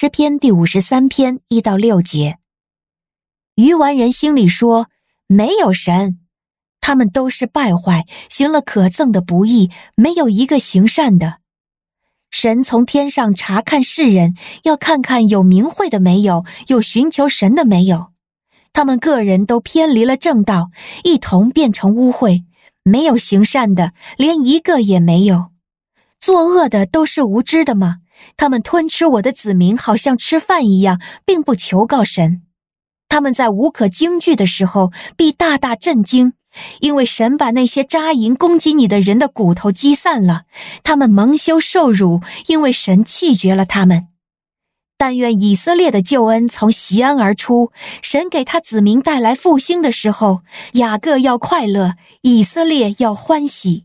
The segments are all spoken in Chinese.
诗篇第五十三篇一到六节。愚顽人心里说：“没有神，他们都是败坏，行了可憎的不义，没有一个行善的。神从天上查看世人，要看看有明慧的没有，有寻求神的没有。他们个人都偏离了正道，一同变成污秽，没有行善的，连一个也没有。作恶的都是无知的吗？他们吞吃我的子民，好像吃饭一样，并不求告神。”他们在无可惊惧的时候，必大大震惊，因为神把那些扎营攻击你的人的骨头击散了。他们蒙羞受辱，因为神弃绝了他们。但愿以色列的救恩从锡安而出，神给他子民带来复兴的时候，雅各要快乐，以色列要欢喜。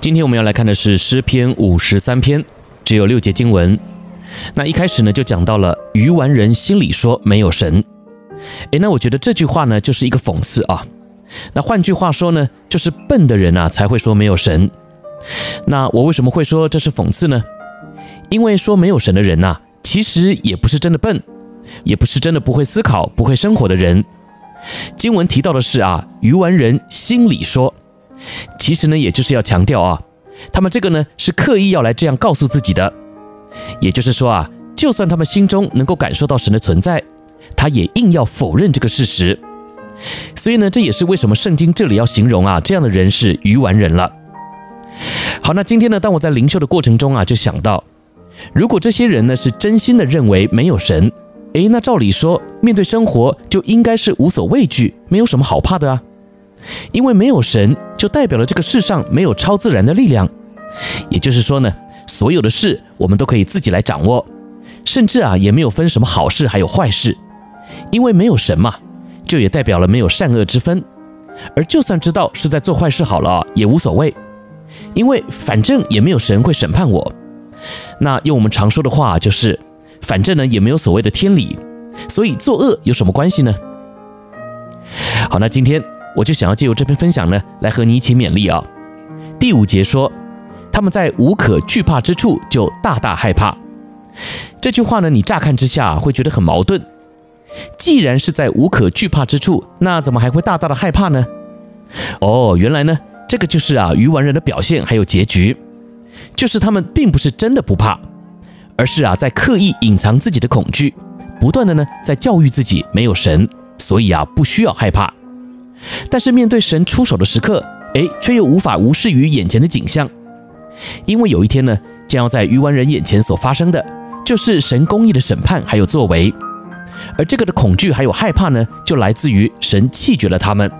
今天我们要来看的是诗篇五十三篇，只有六节经文。那一开始呢，就讲到了愚顽人心里说没有神。诶，那我觉得这句话呢，就是一个讽刺啊。那换句话说呢，就是笨的人啊才会说没有神。那我为什么会说这是讽刺呢？因为说没有神的人呐，其实也不是真的笨，也不是真的不会思考、不会生活的人。经文提到的是啊，愚顽人心里说，其实呢，也就是要强调啊，他们这个呢是刻意要来这样告诉自己的。也就是说啊，就算他们心中能够感受到神的存在。他也硬要否认这个事实，所以呢，这也是为什么圣经这里要形容啊这样的人是愚顽人了。好，那今天呢，当我在灵修的过程中啊，就想到，如果这些人呢是真心的认为没有神，诶，那照理说面对生活就应该是无所畏惧，没有什么好怕的啊，因为没有神就代表了这个世上没有超自然的力量，也就是说呢，所有的事我们都可以自己来掌握，甚至啊也没有分什么好事还有坏事。因为没有神嘛，就也代表了没有善恶之分，而就算知道是在做坏事好了，也无所谓，因为反正也没有神会审判我。那用我们常说的话就是，反正呢也没有所谓的天理，所以作恶有什么关系呢？好，那今天我就想要借由这篇分享呢，来和你一起勉励啊。第五节说，他们在无可惧怕之处就大大害怕。这句话呢，你乍看之下会觉得很矛盾。既然是在无可惧怕之处，那怎么还会大大的害怕呢？哦，原来呢，这个就是啊愚顽人的表现，还有结局，就是他们并不是真的不怕，而是啊在刻意隐藏自己的恐惧，不断的呢在教育自己没有神，所以啊不需要害怕。但是面对神出手的时刻，哎，却又无法无视于眼前的景象，因为有一天呢，将要在愚顽人眼前所发生的，就是神公义的审判还有作为。而这个的恐惧还有害怕呢，就来自于神弃绝了他们。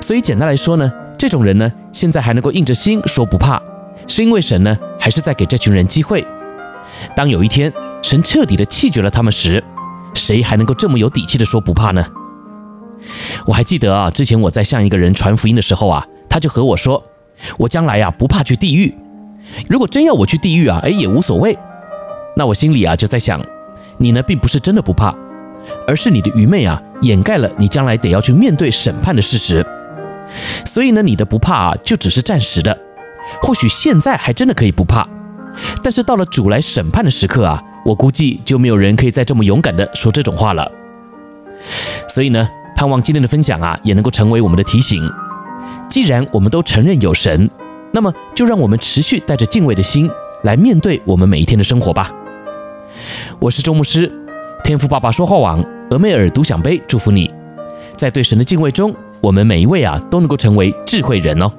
所以简单来说呢，这种人呢，现在还能够硬着心说不怕，是因为神呢，还是在给这群人机会。当有一天神彻底的弃绝了他们时，谁还能够这么有底气的说不怕呢？我还记得啊，之前我在向一个人传福音的时候啊，他就和我说，我将来呀不怕去地狱，如果真要我去地狱啊，哎也无所谓。那我心里啊就在想。你呢，并不是真的不怕，而是你的愚昧啊，掩盖了你将来得要去面对审判的事实。所以呢，你的不怕啊，就只是暂时的。或许现在还真的可以不怕，但是到了主来审判的时刻啊，我估计就没有人可以再这么勇敢的说这种话了。所以呢，盼望今天的分享啊，也能够成为我们的提醒。既然我们都承认有神，那么就让我们持续带着敬畏的心来面对我们每一天的生活吧。我是周牧师，天赋爸爸说话网，俄梅尔独享杯祝福你，在对神的敬畏中，我们每一位啊都能够成为智慧人哦。